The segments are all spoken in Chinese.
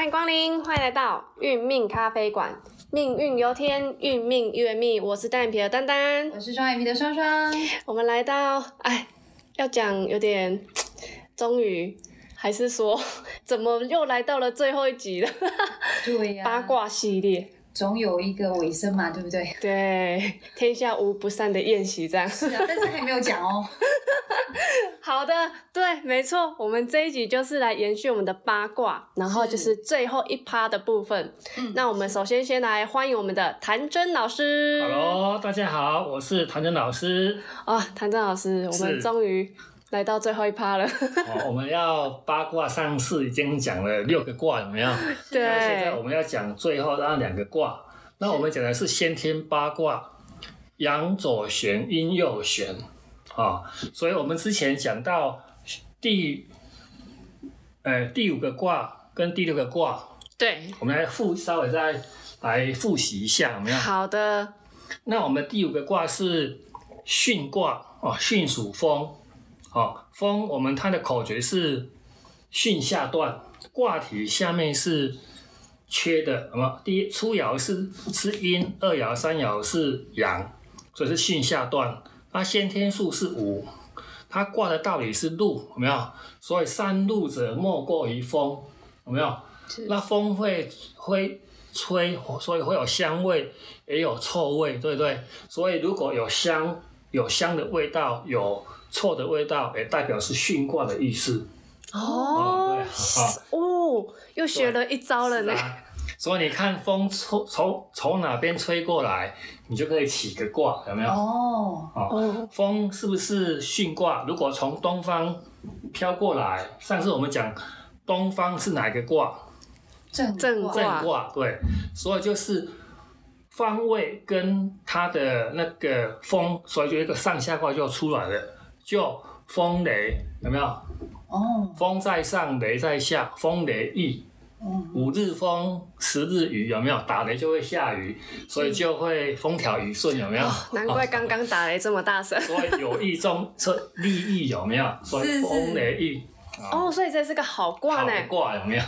欢迎光临，欢迎来到运命咖啡馆。命运由天，运命由命。我是单眼皮的丹丹，我是双眼皮的双双。我们来到，哎，要讲有点，终于还是说，怎么又来到了最后一集了？对呀，八卦系列。总有一个尾声嘛，对不对？对，天下无不散的宴席，这样。是啊，但是还没有讲哦。好的，对，没错，我们这一集就是来延续我们的八卦，然后就是最后一趴的部分。嗯，那我们首先先来欢迎我们的谭真老师。Hello，大家好，我是谭真老师。啊，谭真老师，我们终于。来到最后一趴了。哦，我们要八卦，上次已经讲了六个卦，有没有？对。那现在我们要讲最后那两个卦。那我们讲的是先天八卦，阳左旋，阴右旋。啊，所以我们之前讲到第，呃，第五个卦跟第六个卦。对。我们来复稍微再来复习一下，有没有？好的。那我们第五个卦是巽卦，哦，巽属风。好，风我们它的口诀是巽下断，卦体下面是缺的，什么？第一初爻是是阴，二爻三爻是阳，所以是巽下断。那先天数是五，它卦的道理是路，有没有？所以三路者莫过于风，有没有？那风会会吹，所以会有香味，也有臭味，对不对？所以如果有香，有香的味道，有。错的味道也代表是巽卦的意思。哦，哦，又学了一招了呢。所以你看风从从从哪边吹过来，你就可以起个卦，有没有？哦，哦，风是不是巽卦？如果从东方飘过来，上次我们讲东方是哪个卦？正正正卦，对。所以就是方位跟它的那个风，所以就一个上下卦就出来了。就风雷有没有？哦，风在上，雷在下，风雷易。五日风，十日雨，有没有？打雷就会下雨，所以就会风调雨顺，有没有？难怪刚刚打雷这么大声。所以有意中是利益，有没有？所以风雷易。哦，所以这是个好卦呢。好卦有没有？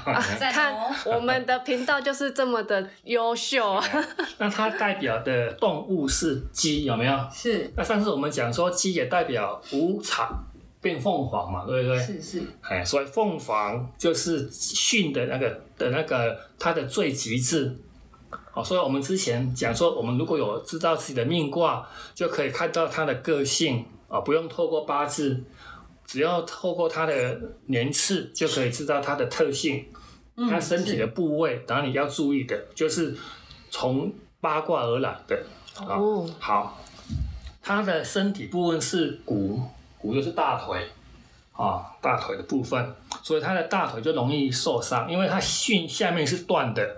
看我们的频道就是这么的优秀啊。那它代表的动物是鸡，有没有？是。那上次我们讲说鸡也代表五常变凤凰嘛，对不对？是是。哎，所以凤凰就是训的那个的那个它的最极致。哦，所以我们之前讲说，我们如果有知道自己的命卦，就可以看到它的个性啊，不用透过八字。只要透过它的年次，就可以知道它的特性，它身体的部位。然后你要注意的，就是从八卦而来的。哦，好，它的身体部分是骨，骨就是大腿，啊，大腿的部分，所以它的大腿就容易受伤，因为它训下面是断的。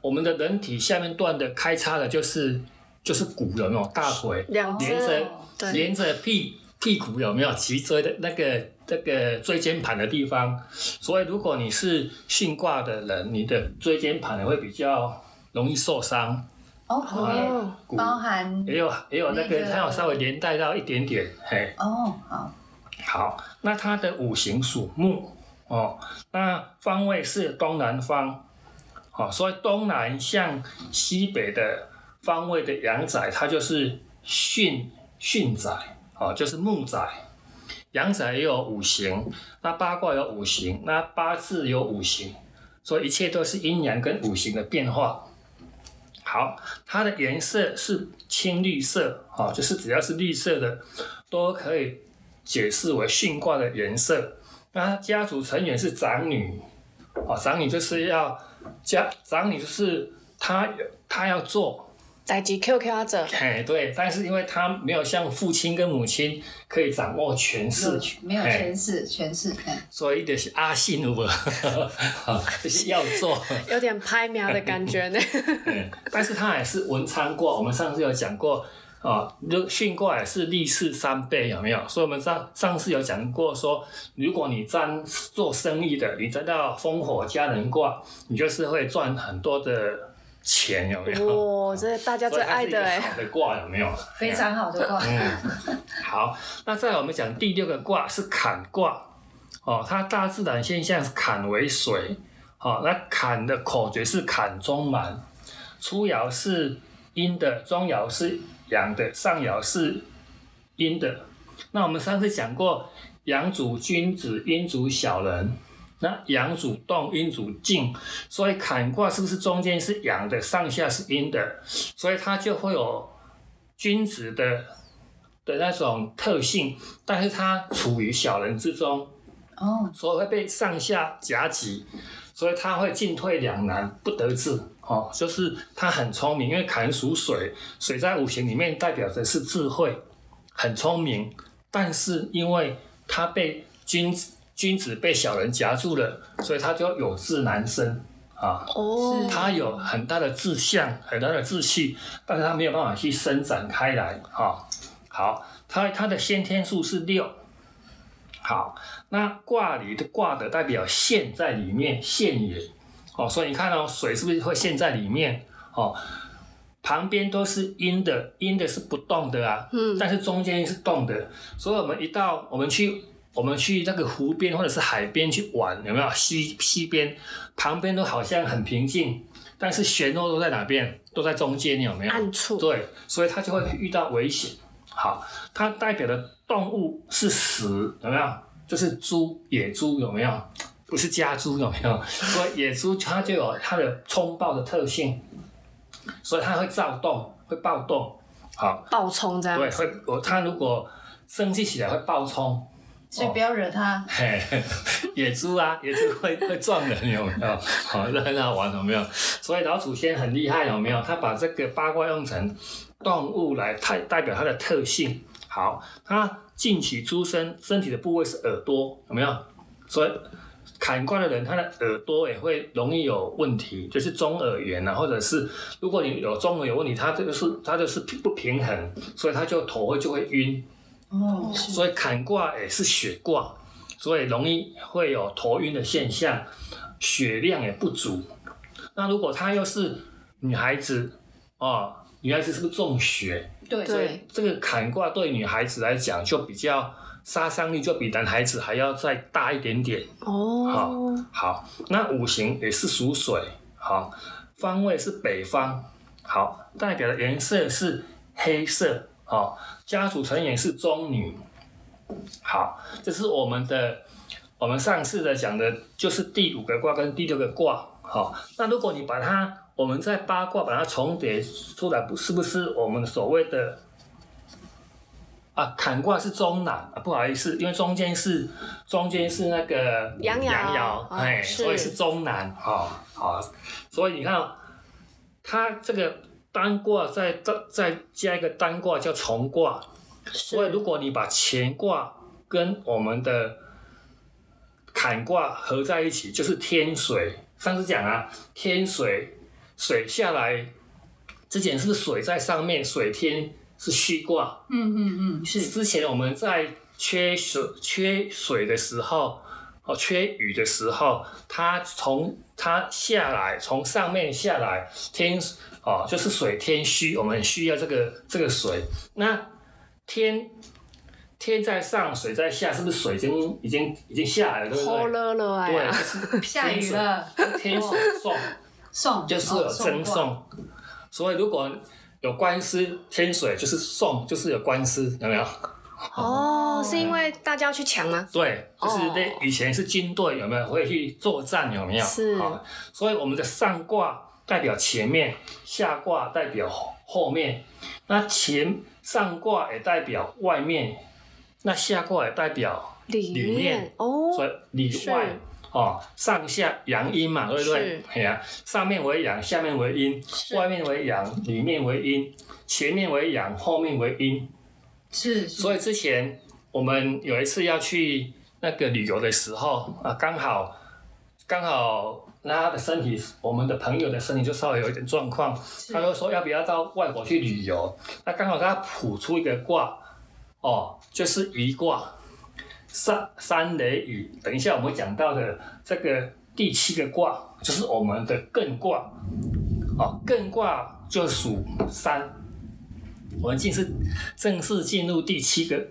我们的人体下面断的开叉的，就是就是骨的那种大腿，连着连着屁。屁股有没有脊椎的那个那个椎间盘的地方？所以如果你是巽卦的人，你的椎间盘会比较容易受伤。哦，包含也有也有那个，它有稍微连带到一点点。嘿，哦，好，好，那它的五行属木哦，那方位是东南方，好，所以东南向西北的方位的阳宅，它就是巽巽宅。哦，就是木宅，阳宅也有五行，那八卦有五行，那八字有五行，所以一切都是阴阳跟五行的变化。好，它的颜色是青绿色，哦，就是只要是绿色的，都可以解释为巽卦的颜色。那家族成员是长女，哦，长女就是要家长女就是她她要做。代级 QQ 阿者，哎对，但是因为他没有像父亲跟母亲可以掌握权势，没有权势，权势，所以就是阿信有无？就是要做，有点拍苗的感觉呢。但是他还是文昌卦，我们上次有讲过啊，就巽卦也是利势三倍，有没有？所以我们上上次有讲过说，如果你沾做生意的，你沾到烽火家人卦，你就是会赚很多的。钱有没有？哇，这大家最爱的哎。好的卦有没有？非常好的卦。嗯，好，那再我们讲第六个卦是坎卦，哦，它大自然现象是坎为水，好，那坎的口诀是坎中满，初爻是阴的，中爻是阳的，上爻是阴的。那我们上次讲过，阳主君子，阴主小人。那阳主动，阴主静，所以坎卦是不是中间是阳的，上下是阴的？所以它就会有君子的的那种特性，但是它处于小人之中，哦，所以会被上下夹击，所以他会进退两难，不得志。哦，就是他很聪明，因为坎属水，水在五行里面代表的是智慧，很聪明，但是因为他被君子。君子被小人夹住了，所以他就有志难伸啊。哦，他有很大的志向，很大的志气，但是他没有办法去伸展开来啊。好，他他的先天数是六。好，那卦里的卦的代表陷在里面，陷也。哦，所以你看哦，水是不是会陷在里面？哦，旁边都是阴的，阴的是不动的啊。嗯。但是中间是动的，所以我们一到我们去。我们去那个湖边或者是海边去玩，有没有西西边旁边都好像很平静，但是漩涡都在哪边？都在中间，有没有？暗处。对，所以它就会遇到危险。好，它代表的动物是死，有没有？就是猪，野猪有没有？不是家猪有没有？所以野猪它就有它的冲爆的特性，所以它会躁动，会暴动。好，暴冲这样。对，会我它如果生气起来会暴冲。所以不要惹他。嘿，野猪啊，野猪会会撞人，有没有？好，这很好玩，有没有？所以老祖先很厉害，有没有？他把这个八卦用成动物来代代表它的特性。好，它近起猪身，身体的部位是耳朵，有没有？所以砍卦的人，他的耳朵也会容易有问题，就是中耳炎啊，或者是如果你有中耳有问题，他这个是他就是不平衡，所以他就头会就会晕。哦，所以坎卦也是血卦，所以容易会有头晕的现象，血量也不足。那如果她又是女孩子，哦，女孩子是不是重血？对，所以这个坎卦对女孩子来讲就比较杀伤力就比男孩子还要再大一点点。哦，好，好，那五行也是属水，好，方位是北方，好，代表的颜色是黑色。好，家族成员是中女。好，这是我们的，我们上次的讲的，就是第五个卦跟第六个卦。好，那如果你把它，我们在八卦把它重叠出来，不是不是我们所谓的啊？坎卦是中男啊，不好意思，因为中间是中间是那个阳爻，哎，所以是中男。好，好，所以你看，它这个。单卦再再再加一个单卦叫重卦，所以如果你把乾卦跟我们的坎卦合在一起，就是天水。上次讲啊，天水水下来之前是水在上面，水天是虚卦。嗯嗯嗯，是。之前我们在缺水缺水的时候，哦，缺雨的时候，它从它下来，从上面下来，天。哦，就是水天虚，我们需要这个这个水。那天天在上，水在下，是不是水已经已经已经下来了，对不对？了了对，就是 下雨了。天水送送，就是有赠送。所以如果有官司，天水就是送，就是有官司，有没有？哦，是因为大家要去抢吗？对，就是那以前是军队，有没有会去作战？有没有？是。所以我们的上卦。代表前面，下卦代表后面，那前上卦也代表外面，那下卦也代表里面哦，所以里外哦，上下阳阴嘛，对不对？哎呀，上面为阳，下面为阴，外面为阳，里面为阴，前面为阳，后面为阴，是。所以之前我们有一次要去那个旅游的时候啊，刚好刚好。那他的身体，我们的朋友的身体就稍微有一点状况，他就说要不要到外国去旅游？那刚好他卜出一个卦，哦，就是一卦，三三雷雨。等一下我们讲到的这个第七个卦，就是我们的艮卦，哦，艮卦就属山。我们进是正式进入第七个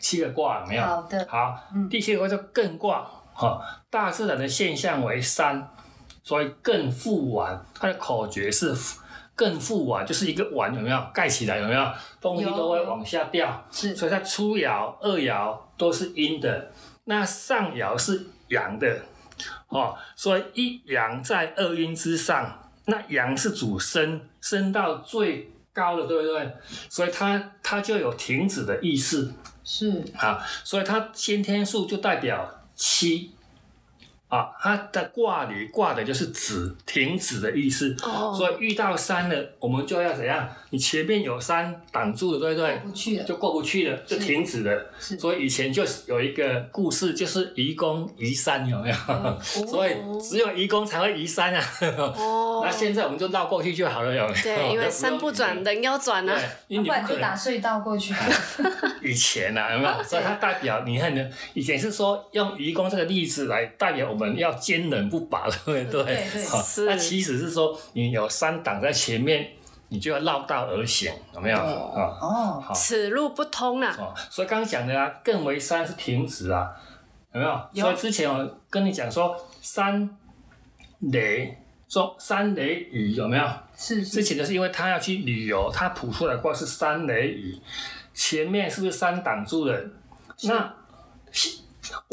七个卦，没有？好的。好，第七个卦叫艮卦，哈，大自然的现象为三。所以更复碗，它的口诀是更复碗，就是一个碗有没有？盖起来有没有？东西都会往下掉，是。所以它初爻、二爻都是阴的，那上爻是阳的，哦，所以一阳在二阴之上，那阳是主升，升到最高了，对不对？所以它它就有停止的意思。是。啊，所以它先天数就代表七。啊，它的卦里挂的就是止、停止的意思，哦，所以遇到山了，我们就要怎样？你前面有山挡住了，对不对？不去了，就过不去了，就停止了。所以以前就有一个故事，就是移宫移山，有没有？所以只有移宫才会移山啊。哦 那，现在我们就绕过去就好了，有没有？对，因为 山不转，人要转啊对，，因为你不然就打隧道过去。以前啊，有没有？所以它代表你看呢，以前是说用愚公这个例子来代表我们要坚韧不拔，对不对？对对好那其实是说你有山挡在前面，你就要绕道而行，有没有？啊、哦，好。此路不通啊。哦，所以刚刚讲的啊，更为山是停止啊，有没有？有所以之前我跟你讲说山雷，说山雷雨有没有？是是之前的是因为他要去旅游，他谱出来的卦是山雷雨，前面是不是山挡住了？那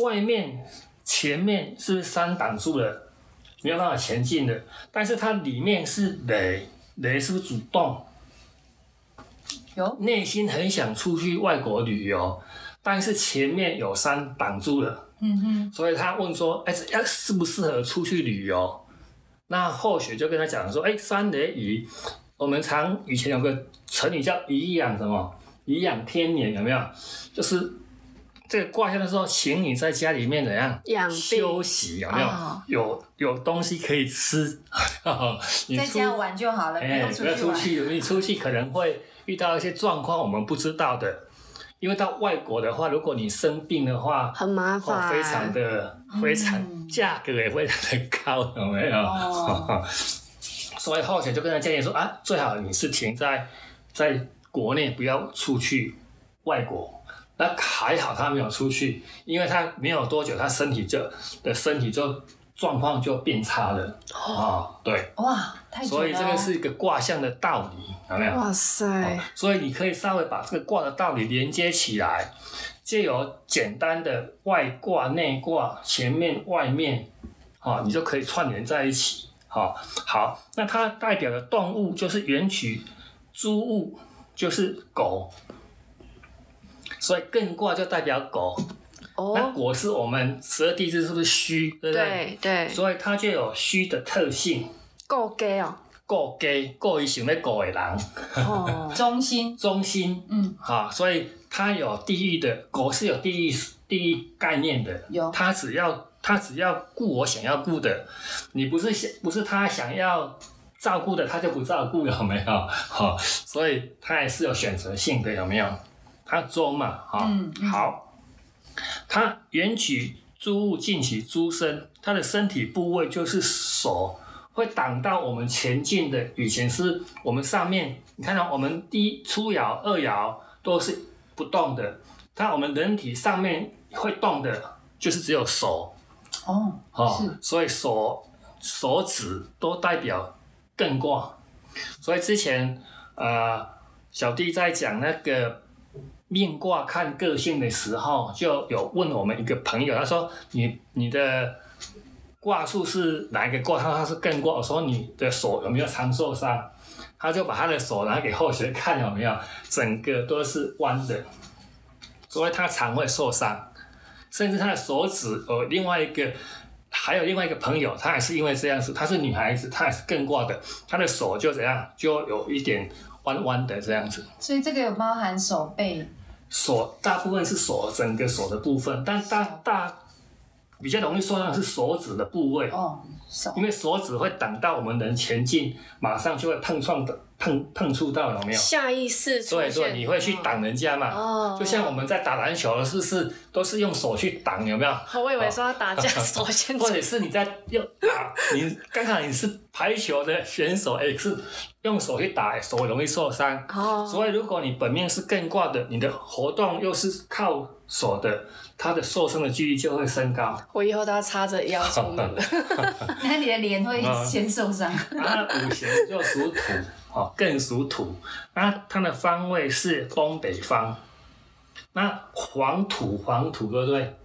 外面前面是不是山挡住了？没有办法前进的，但是它里面是雷，雷是不是主动？有内心很想出去外国旅游，但是前面有山挡住了，嗯哼所以他问说：“哎，这要适不适合出去旅游？”那或许就跟他讲说：“哎，山雷雨，我们常以前有个成语叫颐养什么？颐养天年，有没有？就是这个卦象的时候，请你在家里面怎样养病休息？有没有？哦有有东西可以吃，你在家玩就好了，不哎，不要出去玩。你出去可能会遇到一些状况我们不知道的。因为到外国的话，如果你生病的话，很麻哦，烦，非常的非常嗯价格也非常的高，有没有？哦 所以后来就跟他建议说啊，最好你是停在在国内，不要出去外国。那还好他没有出去，因为他没有多久，他身体就的身体就状况就变差了啊、对，哇，太。所以这个是一个卦象的道理，有没有？哇塞，所以你可以稍微把这个卦的道理连接起来，借由简单的外卦、内卦、前面、外面，啊，你就可以串联在一起。好，好，那它代表的动物就是元曲猪物，就是狗，所以艮卦就代表狗。那哦，狗是我们十二地支是不是虚，对不对？对对，所以它就有虚的特性。够 gay 哦，顾家，顾伊想要顾的人，哦，中心，中心，嗯，哈、所以它有地域的狗是有地域地域概念的，有它只要它只要顾我想要顾的，你不是想不是他想要照顾的，他就不照顾，有没有？哈、所以他也是有选择性的，有没有？它中嘛，哈、嗯嗯。好，它远取诸物，近取诸身，它的身体部位就是手。会挡到我们前进的，以前是我们上面，你看到我们第一初爻、二爻都是不动的，但我们人体上面会动的，就是只有手。哦，哦是，所以手手指都代表艮卦，所以之前呃小弟在讲那个命卦看个性的时候，就有问我们一个朋友，他说你你的卦数是哪一个卦？他说他是艮卦。我说你的手有没有常受伤？他就把他的手拿给后学看有没有，整个都是弯的，所以他常会受伤，甚至他的手指有另外一个，还有另外一个朋友，他也是因为这样子，她是女孩子，她也是艮卦的，她的手就怎样，就有一点弯弯的这样子。所以这个有包含手背，手大部分是手整个手的部分，但大大比较容易受伤是手指的部位，哦，手因为手指会挡到我们人前进，马上就会碰撞的碰碰碰触到，有没有？下意识出对，对，你会去挡人家嘛？哦，就像我们在打篮球，是不是都是用手去挡，有没有？哦，我以为说要打架，手先 或者是你在用打，你刚好你是排球的选手，哎，是用手去打，手容易受伤。哦，所以如果你本命是艮卦的，你的活动又是靠手的，它的受伤的几率就会升高。我以后都要叉着腰出门了。那你的脸会先受伤。啊，五行就属土，哦，更属土。那它的方位是东北方。那黄土，黄土，对不对？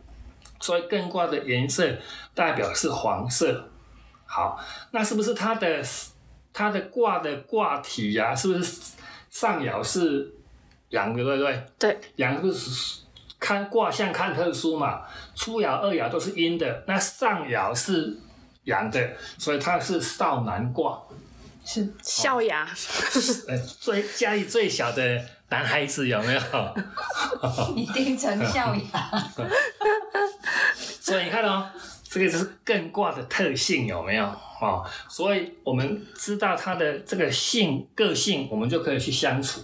所以艮卦的颜色代表是黄色。好，那是不是它的它的卦的卦体呀、是不是上爻是阳的，对不对？对，阳是看卦象看特殊嘛，初爻、二爻都是阴的，那上爻是阳的，所以它是少男卦。是校牙，呃，最家里最小的男孩子有没有？一定成效呀。所以你看哦，这个就是艮卦的特性有没有？哦，所以我们知道他的这个性个性，我们就可以去相处。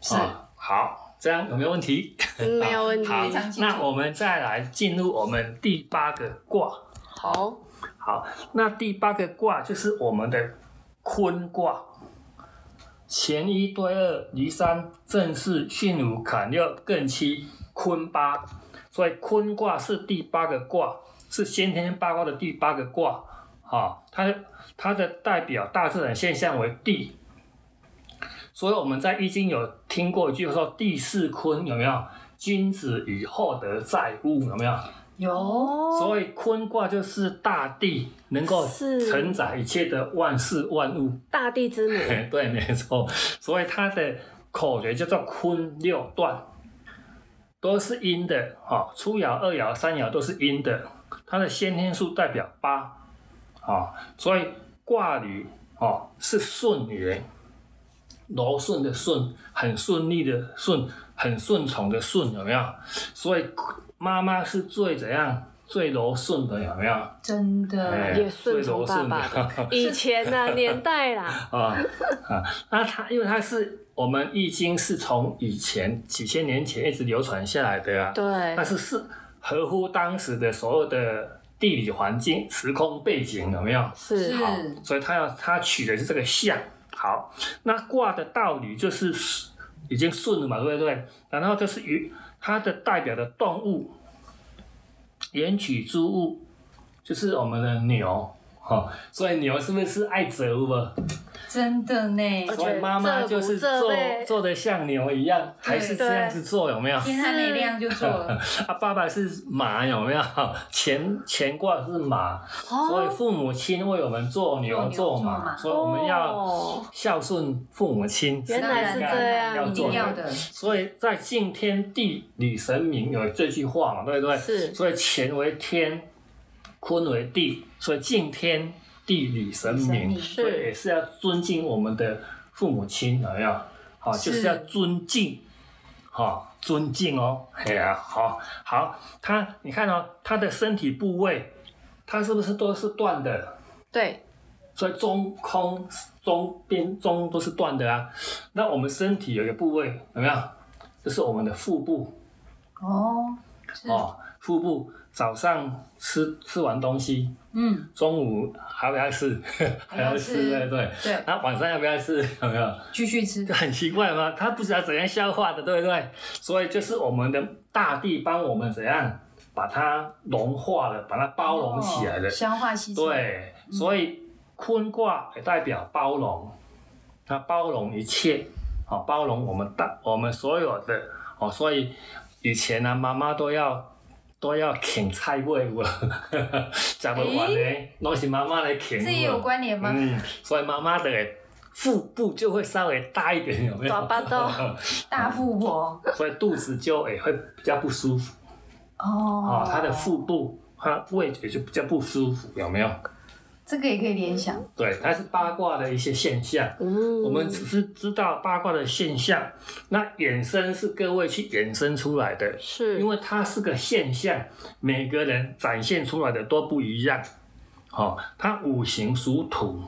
是哦好，这样有没有问题？嗯没有问题。好那我们再来进入我们第八个卦。好，好，那第八个卦就是我们的坤卦，乾一对二，离三，正四，巽五，坎六，艮七，坤八。所以坤卦是第八个卦，是先天八卦的第八个卦。哈、它它的代表大自然现象为地。所以我们在易经有听过一句说“地势坤”，有没有？君子以厚德载物，有没有？有哦，所以坤卦就是大地能够承载一切的万事万物。大地之母，对，没错。所以它的口诀叫做坤六段，都是阴的。哈、初爻、二爻、三爻都是阴的。它的先天数代表八，啊、所以卦理哦是顺也，柔顺的顺，很顺利的顺，很顺从的顺，有没有？所以妈妈是最怎样？最柔顺的，有没有？真的哎也顺从爸爸的。以前的、年代啦，啊啊，那他因为他是我们易经是从以前几千年前一直流传下来的啊，对但，是是合乎当时的所有的地理环境、时空背景，有没有？是是好，所以他要他取的是这个象。好，那卦的道理就是已经顺了嘛，对不对？然后就是与它的代表的动物，原取之物，就是我们的牛。哈、所以牛是不是爱折物啊？真的呢。而且所以妈妈就是这做做的像牛一样，还是这样子做，有没有？天还没亮就做了，啊，爸爸是马，有没有？乾乾卦是马，所以哦，父母亲为我们做牛做马马，所以我们要哦孝顺父母亲。原来是这样一要做的。定要的。所以在敬天地礼神明有这句话嘛，对不对？是所以乾为天，坤为地，所以敬天地理神明神明，所以也是要尊敬我们的父母亲，有没有？好，是就是要尊敬，好，尊敬哦，哎呀、好好，他你看哦，他的身体部位，他是不是都是断的？对，所以中空中边中都是断的啊。那我们身体有一个部位有没有？就是我们的腹部哦，哦，腹部早上吃吃完东西，嗯，中午还要不要吃？还要吃，对不对？对，那晚上要不要吃？有没有？继续吃就，很奇怪吗？他不知道怎样消化的，对不对？所以就是我们的大地帮我们怎样把它融化了，把它包容起来了。哦消化吸收，对，所以坤卦也代表包容，它包容一切，好、包容我们大我们所有的哦，所以以前呢、妈妈都要都要啃菜味有无？食不完的，拢是妈妈来啃这也有关联吗？嗯，所以妈妈的腹部就会稍微大一点，有没有？大巴肚 大腹婆所以肚子就也会比较不舒服哦哦，她的腹部它胃也就比较不舒服，有没有？这个也可以联想，对，它是八卦的一些现象。嗯，我们只是知道八卦的现象，那衍生是各位去衍生出来的，是因为它是个现象，每个人展现出来的都不一样。哦，它五行属土，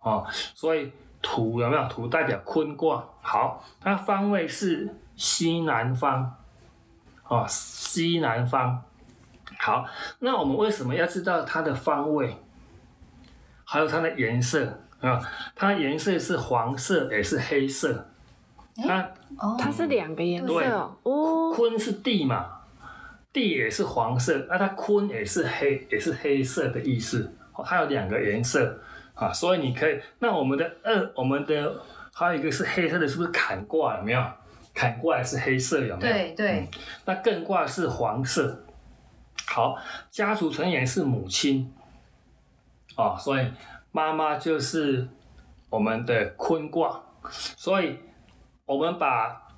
哦，所以土有没有？土代表坤卦，好，它方位是西南方，哦，西南方。好，那我们为什么要知道它的方位？还有它的颜色啊？它颜色是黄色，也是黑色。它哦，它是两个颜色哦。哦，坤是地嘛，地也是黄色，那它坤也是黑，也是黑色的意思。哦它有两个颜色啊，所以你可以，那我们的二，我们的还有一个是黑色的，是不是坎卦有没有？坎卦是黑色有没有？对对，那艮卦是黄色。好，家族成员是母亲，哦，所以妈妈就是我们的坤卦，所以我们把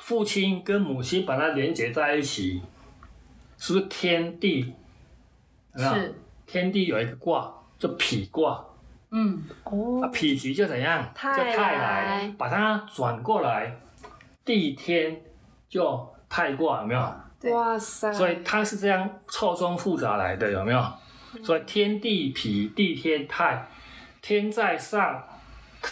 父亲跟母亲把它连接在一起，是不是天地？是，天地有一个卦叫否卦，嗯，哦啊，否极就怎样？泰就泰来来，把它转过来，地天就泰卦，有没有？对哇塞！所以它是这样错综复杂来的，有没有？所以天地痞，地天泰，天在上，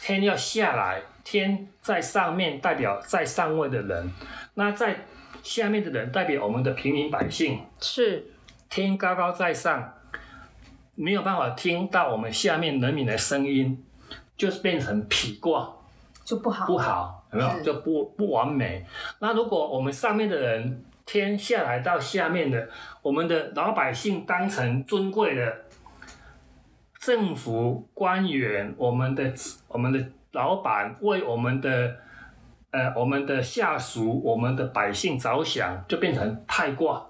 天要下来，天在上面代表在上位的人，那在下面的人代表我们的平民百姓。是天高高在上，没有办法听到我们下面人民的声音，就是变成痞卦。就不好，不好，有没有就不不完美？那如果我们上面的人天下来到下面的，我们的老百姓当成尊贵的政府官员，我们的我们的老板为我们的呃我们的下属、我们的百姓着想，就变成太卦。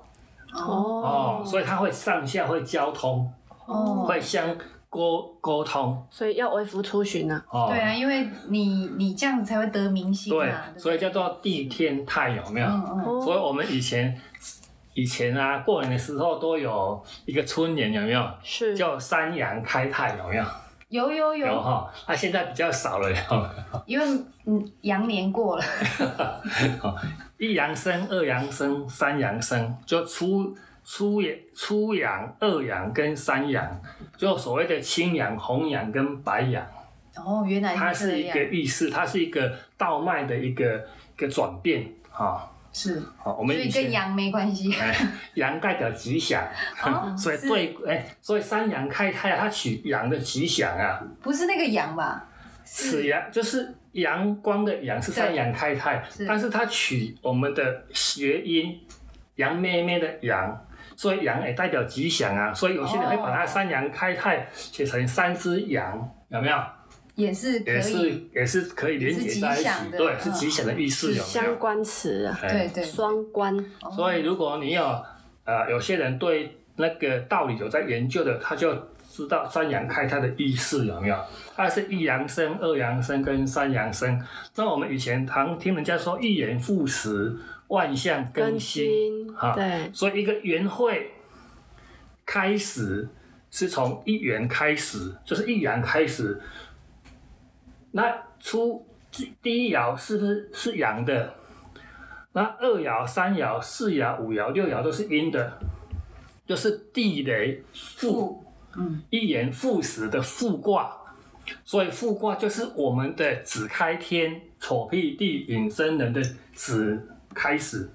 哦，所以它会上下会交通，哦，会相沟沟通所以要微服出巡呢、哦。对啊，因为你你这样子才会得民心对嘛，，所以叫做地天泰，有没有？嗯嗯，哦所以我们以前以前啊，过年的时候都有一个春联，有没有？是叫三阳开泰，有没有？有有有，有哈。那、现在比较少了，有没有因为嗯羊年过了，一阳生、二阳生、三阳生，就初初阳、初阳、二阳跟三阳，就所谓的青阳、红阳跟白阳，哦，原来它是一是这样，个意思，它是一个道脉的一个一个转变哈。是，好，我所们以前以跟羊没关系，哎，阳代表吉祥，哦 所以是。对，哎，所以三阳开泰，它取阳的吉祥啊，不是那个羊吧？此阳就是阳光的阳是三阳开泰，但是它取我们的谐音，杨妹妹的阳，所以羊也代表吉祥啊，所以有些人会把它哦三羊开泰写成三只羊，有没有？也是可也是，也是可以连接在一起，对，是嗯吉祥的意思，有没有相？关词啊，哎对对，双关哦所以如果你有呃有些人对那个道理有在研究的，他就知道三阳开泰的意思有没有？它是一阳生、二阳生跟三阳生。那我们以前常听人家说一言复始，万象更新，哈，对，所以一个元会开始是从一元开始，就是一元开始。那出第第一爻是不是是阳的？那二爻、三爻、四爻、五爻、六爻都是阴的，就是地雷复嗯，一元复始的复卦。所以复卦就是我们的子开天、丑辟地、引申人的子开始。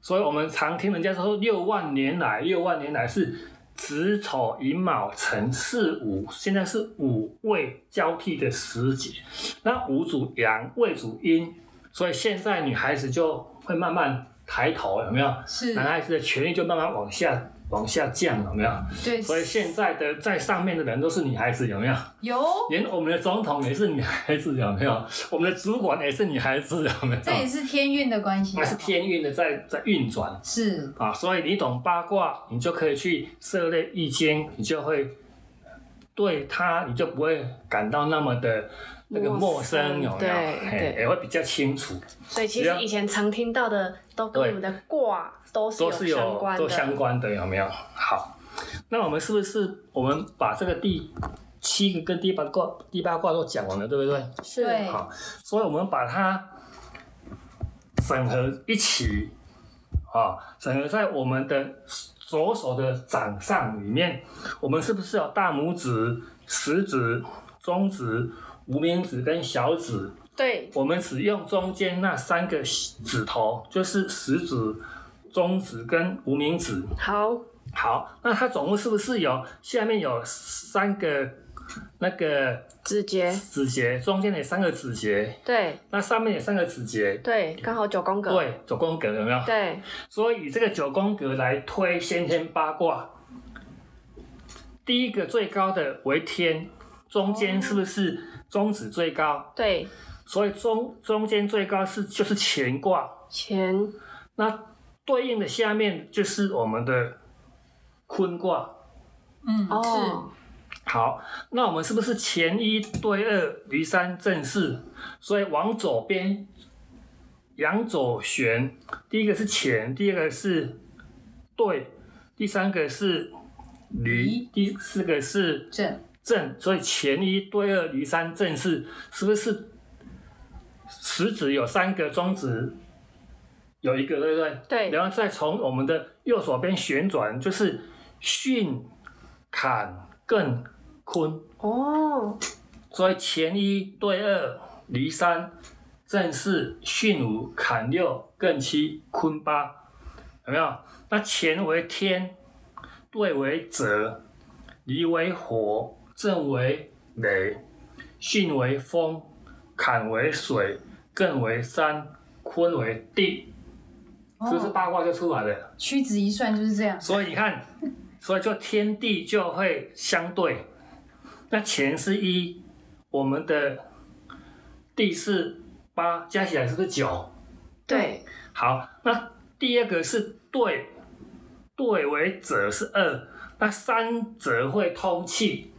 所以我们常听人家说六万年来，六万年来是子丑寅卯辰巳午，现在是五未交替的时节。那午主阳，未主阴，所以现在女孩子就会慢慢抬头，有没有？是，男孩子的权利就慢慢往下往下降，有没有？对，所以现在的在上面的人都是女孩子，有没有？有，连我们的总统也是女孩子，有没有？我们的主管也是女孩子，有没有？这也是天运的关系啊，那是天运的在在运转是，啊，所以你懂八卦，你就可以去涉猎易经，你就会对他，你就不会感到那么的那个陌生，有没有？对嘿也会比较清楚，所以其实以前常听到的都跟我们的卦都是都是有都相关的，有没有？好，那我们是不是我们把这个第七个跟第八卦第八卦都讲完了，对不对？是。好，所以我们把它整合一起，啊，整合在我们的左手的掌上里面，我们是不是有大拇指、食指、中指、无名指跟小指，对，我们只用中间那三个指头，就是食指、中指跟无名指。好，好，那它总共是不是有下面有三个那个指节，指节，中间有三个指节，对。那上面有三个指节？对，刚好九宫格，对，九宫格有没有？对。所以以这个九宫格来推先天八卦，第一个最高的为天，中间是不是中指最高？对，所以中中间最高是就是乾卦，乾，那对应的下面就是我们的坤卦。嗯，哦，好，那我们是不是前一对二，离三正四？所以往左边阳左旋，第一个是乾，第二个是对，第三个是离，第四个是是正，正。所以前一对二，离三正四，是不是食指有三个，中指有一个，对不对？对然后再从我们的右手边旋转，就是巽、坎、艮、坤。哦，所以前一对二，离三，正四，巽五，坎六，艮七，坤八，有没有？那乾为天，兑为泽，离为火，正为雷，巽为风，坎为水，艮为山，坤为地，是不是哦，八卦就出来了？屈指一算就是这样。所以你看，所以就天地就会相对。那乾是一，我们的地是八，加起来是不是九？对，好，那第二个是对，对为者是二，那三者会通气，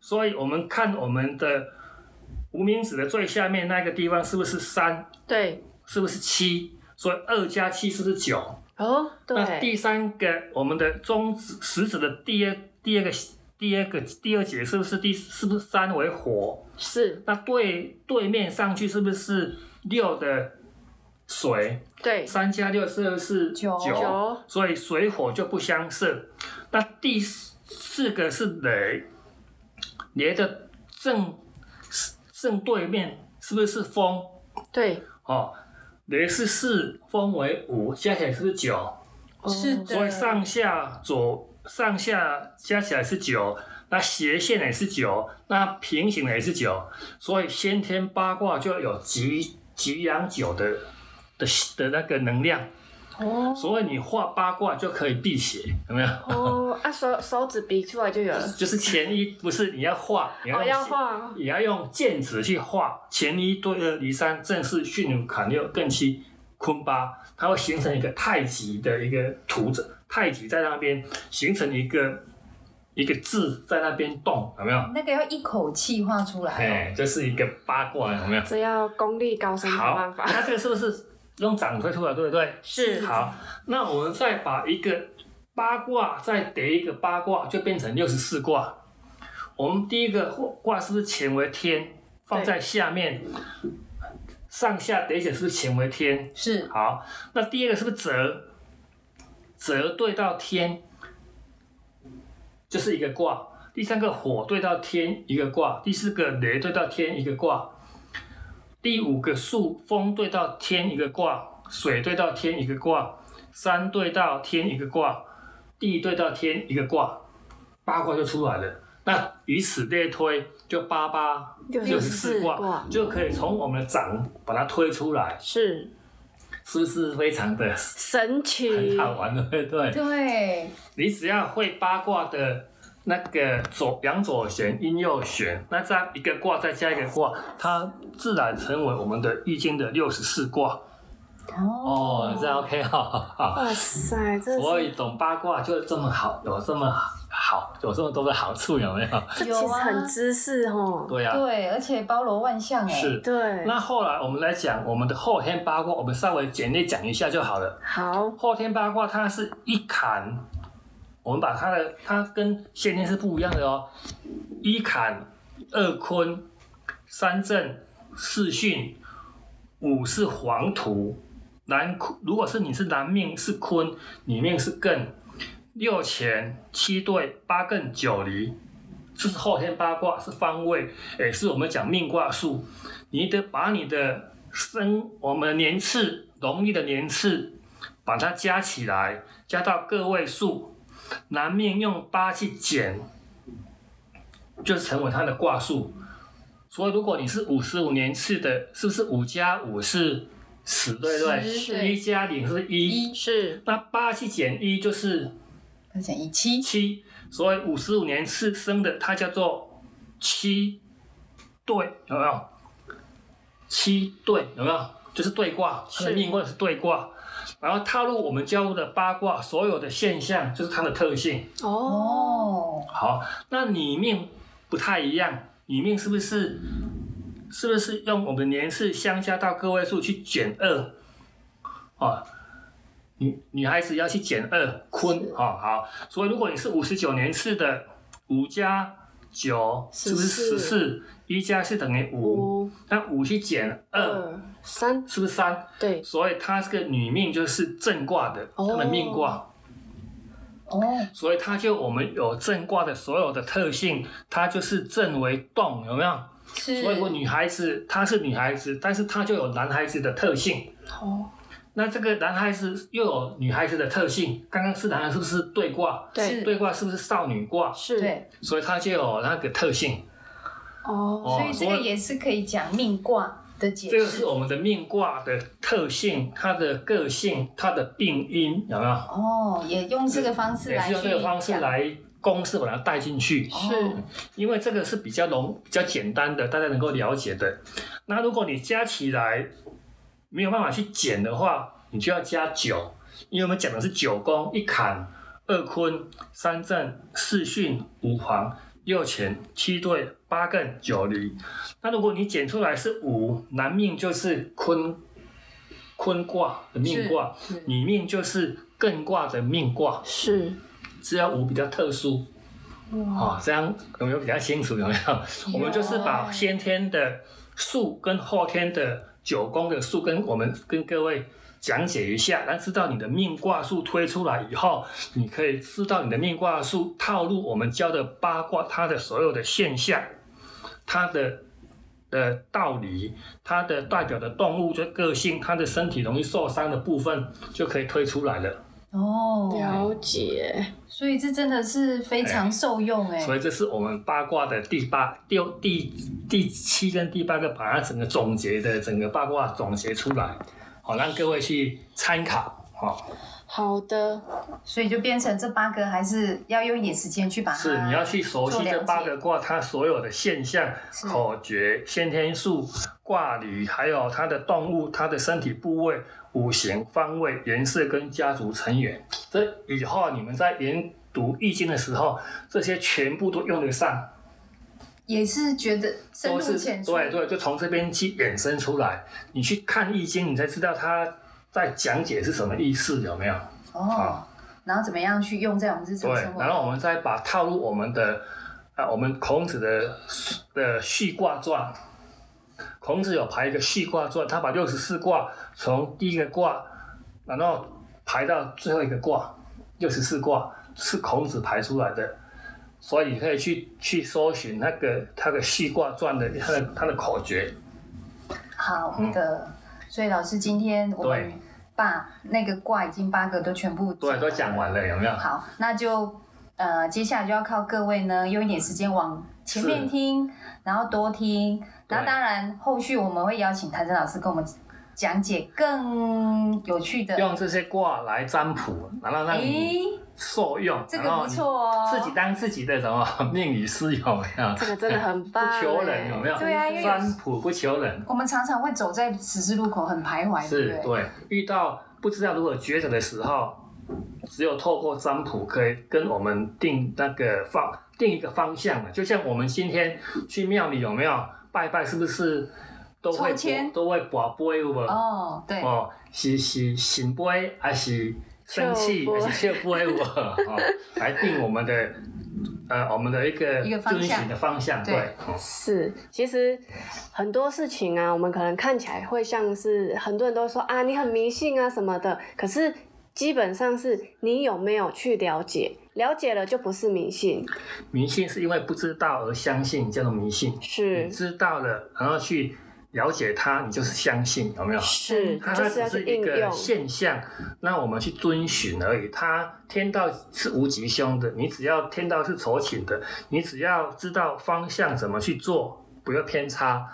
所以我们看我们的无名指的最下面那个地方是不是三？对，是不是七？所以二加七是不是九？哦，那，第三个，我们的中指食指的第二第二个第二个第二节是不是第是不是三为火？是，那对对面上去是不是六的水？对，三加六是不是九九所以水火就不相涉。那第四个是雷，雷的正正对面是不是风？对，哦，你是四，风为五，加起来是不是九？哦是的。所以上下左上下加起来是九，那斜线也是九，那平行的也是九，所以先天八卦就有极极阳九的的的那个能量，哦，所以你画八卦就可以辟邪，有没有？哦，啊手手指比出来就有了，就是前一不是你要画，你要哦，要画，也要用剑指去画前一对二离三正四巽五坎六艮七坤八，它会形成一个太极的一个图子，太极在那边形成一个一个字在那边动，有没有？那个要一口气画出来哎，这是一个八卦，有没有？这要功力高深好办，法，那这个是不是用掌推出来，对不对？是，好，那我们再把一个八卦再叠一个八卦，就变成六十四卦。我们第一个卦是不是乾为天，放在下面，上下叠起来是不是乾为天？哦。是，好，那第二个是不是泽？泽对到天，就是一个卦。第三个火对到天，一个卦。第四个雷对到天，一个卦。第五个数风对到天，一个卦。水对到天，一个卦。山对到天，一个卦。地对到天，一个卦。八卦就出来了。那以此类推，就八八六六十十四卦四卦，就可以从我们的掌把它推出来。是是不是非常的神奇很，好玩的，对不对？对，你只要会八卦的那个左阳左旋、阴右旋，那这样一个卦再加一个卦，它自然成为我们的易经的六十四卦。哦，这样 OK 哈、哈。哇塞，这是所以懂八卦就这么好，有这么好，有这么多的好处，有没有？这其实很知识哦，对呀、对，而且包罗万象哎。是。对，那后来我们来讲我们的后天八卦，我们稍微简略讲一下就好了。好，后天八卦它是一坎，我们把它的它跟先天是不一样的哦。一坎、二坤、三震、四巽、五是黄土，男坤如果是你是男命是坤，女命是艮，六乾、七兑、八艮、九离，这是后天八卦，是方位，也是我们讲命卦数。你得把你的生我们年次农历的年次，把它加起来，加到个位数，男命用八去减，就成为它的卦数。所以如果你是五十五年次的，是不是五加五是十，对不对？十一加零是一，一是。那八去减一就是八减一七，七，所以五十五年次生的，它叫做七。对，有没有？七对有没有？就是对卦，它的是命卦是对卦，然后踏入我们教的八卦，所有的现象就是它的特性。哦，哦，好，那里面不太一样，里面是不是是不是用我们的年次相加到个位数去减二？啊，女女孩子要去减二坤是啊，好，所以如果你是五十九年次的，五加九是不是十四？一加是等于五，那五去减二二三，是不是三？对，所以她这个女命就是正卦的，她的命卦。哦，所以它就我们有正卦的所有的特性，它就是正为动，有没有？是，所以我女孩子她是女孩子，但是她就有男孩子的特性。哦，那这个男孩子又有女孩子的特性，刚刚是男孩是不是对卦？对，是对卦是不是少女卦？是，对，所以它就有那个特性。哦，哦所以这个也是可以讲命卦的解释。这个是我们的命卦的特性，它的个性，它的病因有没有？哦，也用这个方式也来去是用这个方式讲来公式把它带进去。是，因为这个是比较容、比较简单的，大家能够了解的。那如果你加起来没有办法去减的话，你就要加九，因为我们讲的是九宫一坎、二坤、三震、四巽、五黄、六乾、七兑、八艮、九离。那如果你减出来是五，男命就是坤坤卦的命卦，女命就是艮卦的命卦，是，只有五比较特殊。哇，啊、这样有没有比较清楚？有没有？我们就是把先天的数跟后天的九宫的数跟我们跟各位讲解一下，然后知道你的命卦数推出来以后，你可以知道你的命卦数套路我们教的八卦它的所有的现象，它的。的道理，它的代表的动物的个性，它的身体容易受伤的部分就可以推出来了。哦，了解，所以这真的是非常受用哎。所以这是我们八卦的第八、第第第七跟第八个，把它整个总结的整个八卦总结出来，好让各位去参考。好，好的，所以就变成这八个，还是要用一点时间去把它是你要去熟悉这八个卦它所有的现象、口诀、先天数、卦理，还有它的动物、它的身体部位、五行、方位、颜色跟家族成员。这以后你们在研读易经的时候，这些全部都用得上。也是觉得深入浅出，对对，就从这边去衍生出来。你去看易经，你才知道他在讲解是什么意思，有没有？哦，然后怎么样去用在我们日常对生，活？然后我们再把套入我们的啊，我们孔子的的序卦传。孔子有排一个序卦传，他把六十四卦从第一个卦，然后排到最后一个卦，六十四卦是孔子排出来的。所以你可以去去搜寻那个他的序卦传的他的他的口诀，好的，所以老师今天我们把那个卦已经八个都全部对，都讲完了，有没有？好，那就呃，接下来就要靠各位呢，用一点时间往前面是听，然后多听。对然后当然，后续我们会邀请谭真老师跟我们讲解更有趣的。用这些卦来占卜，然后让你，受用，这个不错哦。自己当自己的什么命理师有没有？这个真的很棒不求人有没有？对啊因为占卜不求人，我们常常会走在十字路口很徘徊？是对。遇到不知道如何抉择的时候，只有透过占卜可以跟我们定那个方定一个方向的。就像我们今天去庙里有没有拜拜，是不是都会抽签？都会拔杯有无？哦，对，哦，是是醒杯还是生气还是笑杯我 哦，来定我们的呃我们的一个一个方向。遵循的方向，对。是，其实很多事情啊，我们可能看起来会像是很多人都说啊，你很迷信啊什么的，可是。基本上是你有没有去了解，了解了就不是迷信，迷信是因为不知道而相信，叫做迷信。是你知道了，然后去了解它，你就是相信，有没有？是，它只是一个现象，那我们去遵循而已。它天道是无吉凶的，你只要天道是酬请的，你只要知道方向怎么去做，不要偏差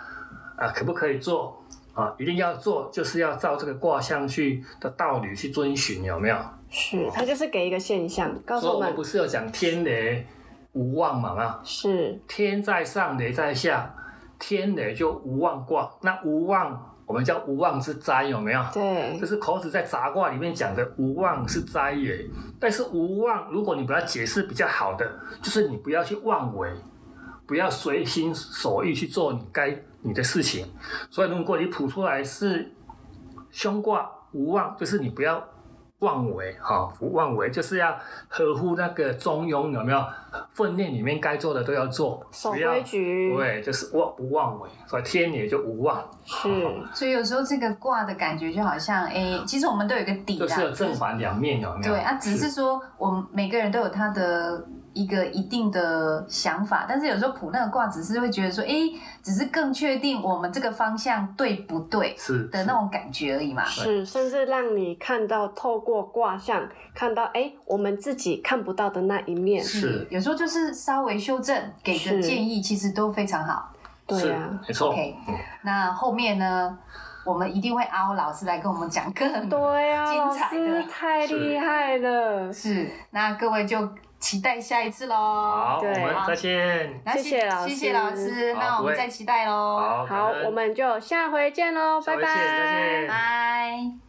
啊，可不可以做啊？一定要做，就是要照这个卦象去的道理去遵循，有没有？是他就是给一个现象，告诉我们不是有讲天雷无妄嘛？啊，是天在上，雷在下，天雷就无妄卦。那无妄，我们叫无妄之灾，有没有？对就是孔子在杂卦里面讲的，无妄是灾也。但是无妄，如果你把它解释比较好的，就是你不要去妄为，不要随心所欲去做你该你的事情。所以如果你谱出来是凶卦无妄，就是你不要妄为哈，不妄为就是要合乎那个中庸，有没有？分内里面该做的都要做，守不要规矩，对，就是妄不妄为，所以天也就无妄。是 所以有时候这个卦的感觉就好像，哎，其实我们都有一个底啦，就是有正反两面，有没有？对啊，只是说我们每个人都有他的一个一定的想法，但是有时候卜那个卦只是会觉得说，哎，只是更确定我们这个方向对不对是的那种感觉而已嘛。是，甚至让你看到透过卦象看到，哎，我们自己看不到的那一面，是有时候就是稍微修正，给个建议，其实都非常好。是对啊，没错。OK 嗯。那后面呢，我们一定会凹老师来跟我们讲更对啊，精老彩的。师太厉害了，是，那各位就期待下一次喽。好，我对们再见。那谢谢老谢谢老师那我们再期待喽。好，我们就下回见喽，拜下回见再拜见。拜。